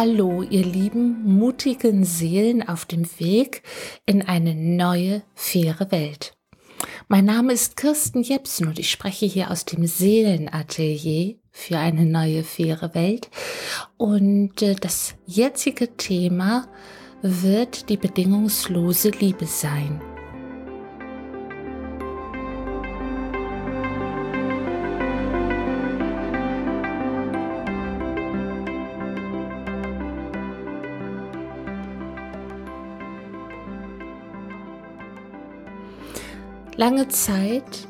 Hallo, ihr lieben, mutigen Seelen auf dem Weg in eine neue, faire Welt. Mein Name ist Kirsten Jepsen und ich spreche hier aus dem Seelenatelier für eine neue, faire Welt. Und äh, das jetzige Thema wird die bedingungslose Liebe sein. Lange Zeit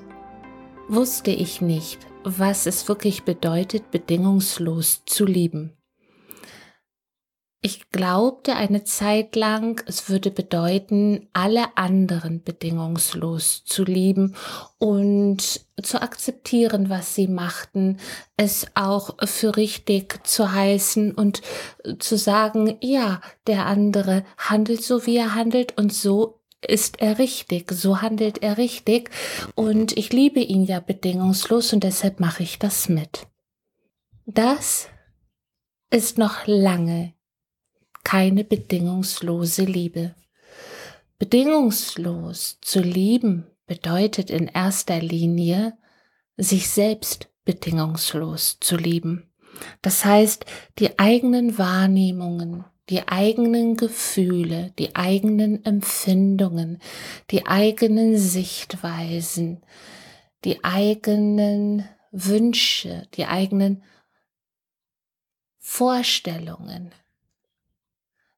wusste ich nicht, was es wirklich bedeutet, bedingungslos zu lieben. Ich glaubte eine Zeit lang, es würde bedeuten, alle anderen bedingungslos zu lieben und zu akzeptieren, was sie machten, es auch für richtig zu heißen und zu sagen, ja, der andere handelt so, wie er handelt und so ist er richtig, so handelt er richtig und ich liebe ihn ja bedingungslos und deshalb mache ich das mit. Das ist noch lange keine bedingungslose Liebe. Bedingungslos zu lieben bedeutet in erster Linie, sich selbst bedingungslos zu lieben. Das heißt, die eigenen Wahrnehmungen, die eigenen Gefühle, die eigenen Empfindungen, die eigenen Sichtweisen, die eigenen Wünsche, die eigenen Vorstellungen,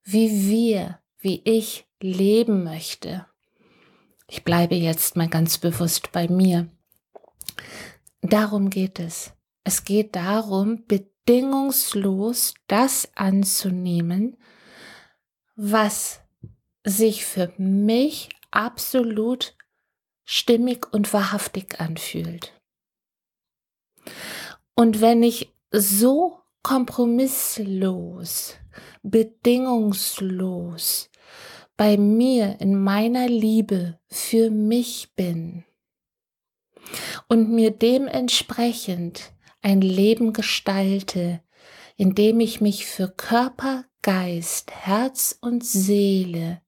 wie wir, wie ich leben möchte. Ich bleibe jetzt mal ganz bewusst bei mir. Darum geht es. Es geht darum, bedingungslos das anzunehmen, was sich für mich absolut stimmig und wahrhaftig anfühlt. Und wenn ich so kompromisslos, bedingungslos bei mir in meiner Liebe für mich bin und mir dementsprechend ein Leben gestalte, in dem ich mich für Körper, Geist, Herz und Seele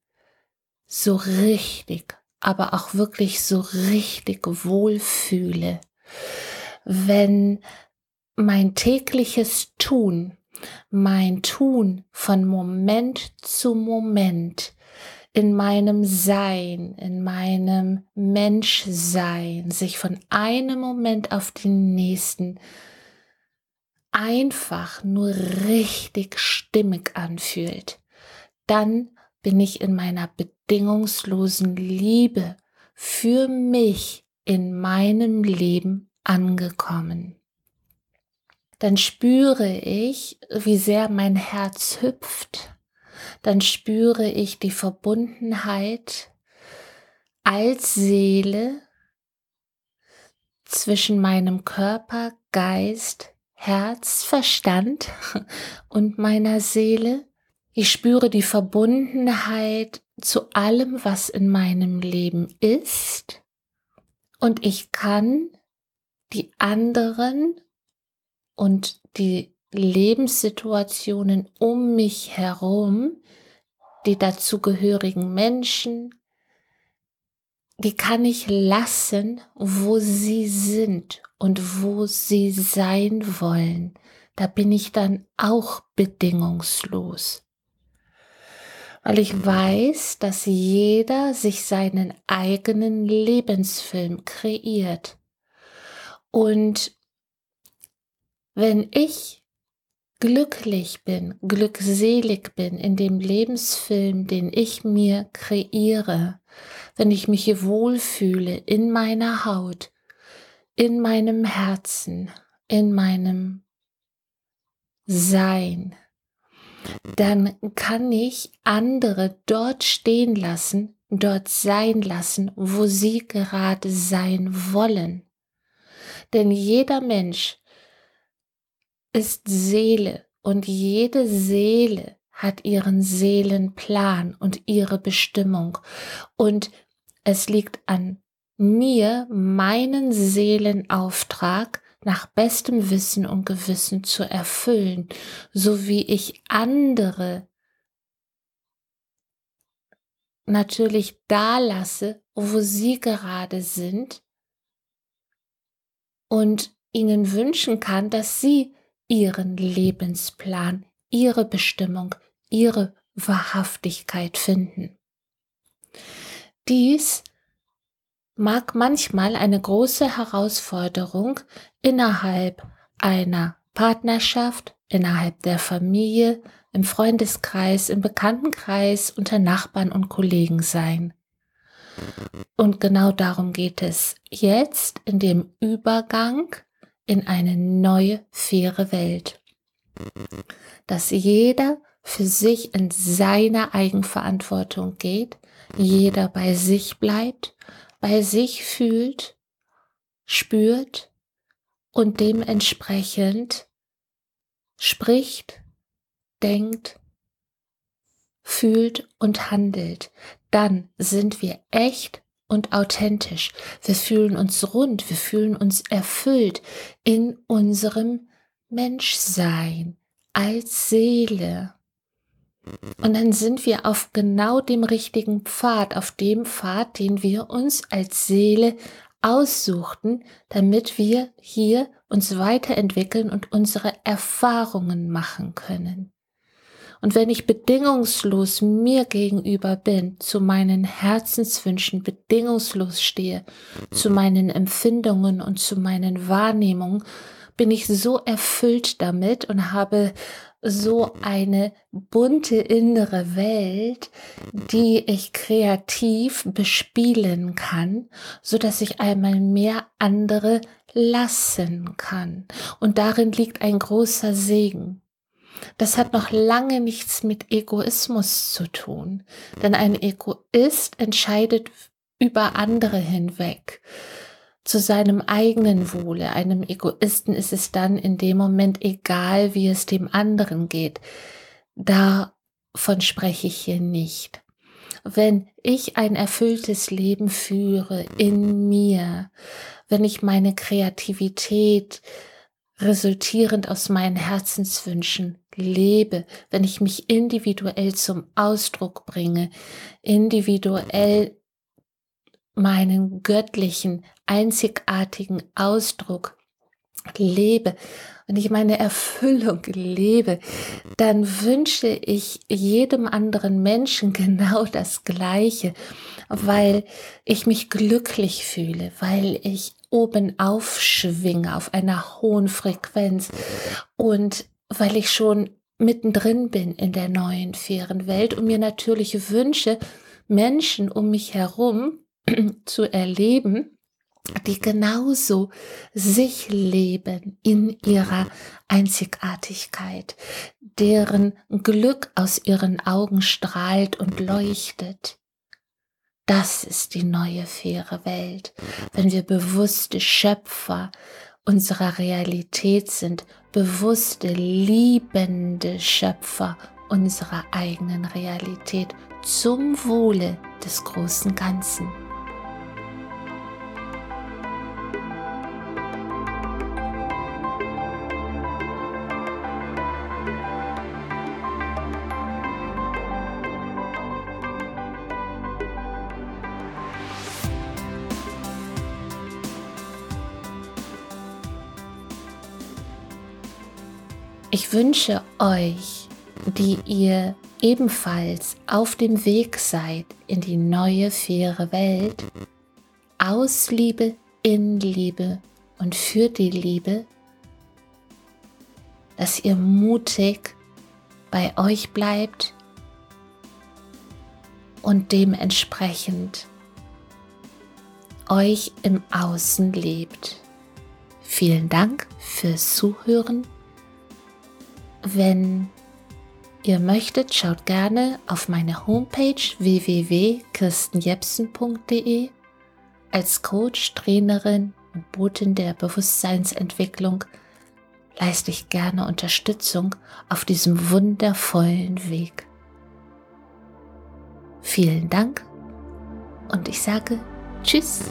so richtig, aber auch wirklich so richtig wohlfühle, wenn mein tägliches Tun, mein Tun von Moment zu Moment in meinem Sein, in meinem Menschsein sich von einem Moment auf den nächsten einfach nur richtig stimmig anfühlt, dann bin ich in meiner bedingungslosen Liebe für mich in meinem Leben angekommen. Dann spüre ich, wie sehr mein Herz hüpft, dann spüre ich die Verbundenheit als Seele zwischen meinem Körper, Geist, Herz, Verstand und meiner Seele. Ich spüre die Verbundenheit zu allem, was in meinem Leben ist. Und ich kann die anderen und die Lebenssituationen um mich herum die dazugehörigen Menschen, die kann ich lassen, wo sie sind und wo sie sein wollen. Da bin ich dann auch bedingungslos. Weil ich weiß, dass jeder sich seinen eigenen Lebensfilm kreiert. Und wenn ich glücklich bin, glückselig bin in dem Lebensfilm, den ich mir kreiere, wenn ich mich wohlfühle in meiner Haut, in meinem Herzen, in meinem Sein, dann kann ich andere dort stehen lassen, dort sein lassen, wo sie gerade sein wollen. Denn jeder Mensch ist Seele und jede Seele hat ihren Seelenplan und ihre Bestimmung. Und es liegt an mir, meinen Seelenauftrag nach bestem Wissen und Gewissen zu erfüllen, so wie ich andere natürlich da lasse, wo sie gerade sind und ihnen wünschen kann, dass sie ihren Lebensplan, ihre Bestimmung, ihre Wahrhaftigkeit finden. Dies mag manchmal eine große Herausforderung innerhalb einer Partnerschaft, innerhalb der Familie, im Freundeskreis, im Bekanntenkreis, unter Nachbarn und Kollegen sein. Und genau darum geht es jetzt in dem Übergang in eine neue, faire Welt. Dass jeder für sich in seiner Eigenverantwortung geht, jeder bei sich bleibt, bei sich fühlt, spürt und dementsprechend spricht, denkt, fühlt und handelt, dann sind wir echt und authentisch. Wir fühlen uns rund, wir fühlen uns erfüllt in unserem Menschsein als Seele. Und dann sind wir auf genau dem richtigen Pfad, auf dem Pfad, den wir uns als Seele aussuchten, damit wir hier uns weiterentwickeln und unsere Erfahrungen machen können. Und wenn ich bedingungslos mir gegenüber bin, zu meinen Herzenswünschen bedingungslos stehe, zu meinen Empfindungen und zu meinen Wahrnehmungen, bin ich so erfüllt damit und habe so eine bunte innere Welt, die ich kreativ bespielen kann, so dass ich einmal mehr andere lassen kann. Und darin liegt ein großer Segen. Das hat noch lange nichts mit Egoismus zu tun, denn ein Egoist entscheidet über andere hinweg zu seinem eigenen Wohle. Einem Egoisten ist es dann in dem Moment egal, wie es dem anderen geht. Davon spreche ich hier nicht. Wenn ich ein erfülltes Leben führe in mir, wenn ich meine Kreativität resultierend aus meinen Herzenswünschen lebe, wenn ich mich individuell zum Ausdruck bringe, individuell meinen göttlichen, einzigartigen Ausdruck lebe und ich meine Erfüllung lebe, dann wünsche ich jedem anderen Menschen genau das Gleiche, weil ich mich glücklich fühle, weil ich oben aufschwinge auf einer hohen Frequenz und weil ich schon mittendrin bin in der neuen fairen Welt und mir natürlich wünsche, Menschen um mich herum zu erleben, die genauso sich leben in ihrer Einzigartigkeit, deren Glück aus ihren Augen strahlt und leuchtet. Das ist die neue faire Welt, wenn wir bewusste Schöpfer unserer Realität sind, bewusste, liebende Schöpfer unserer eigenen Realität zum Wohle des großen Ganzen. Ich wünsche euch, die ihr ebenfalls auf dem Weg seid in die neue faire Welt, aus Liebe, in Liebe und für die Liebe, dass ihr mutig bei euch bleibt und dementsprechend euch im Außen lebt. Vielen Dank fürs Zuhören wenn ihr möchtet, schaut gerne auf meine Homepage www.kirstenjepsen.de. Als Coach, Trainerin und Botin der Bewusstseinsentwicklung leiste ich gerne Unterstützung auf diesem wundervollen Weg. Vielen Dank und ich sage Tschüss.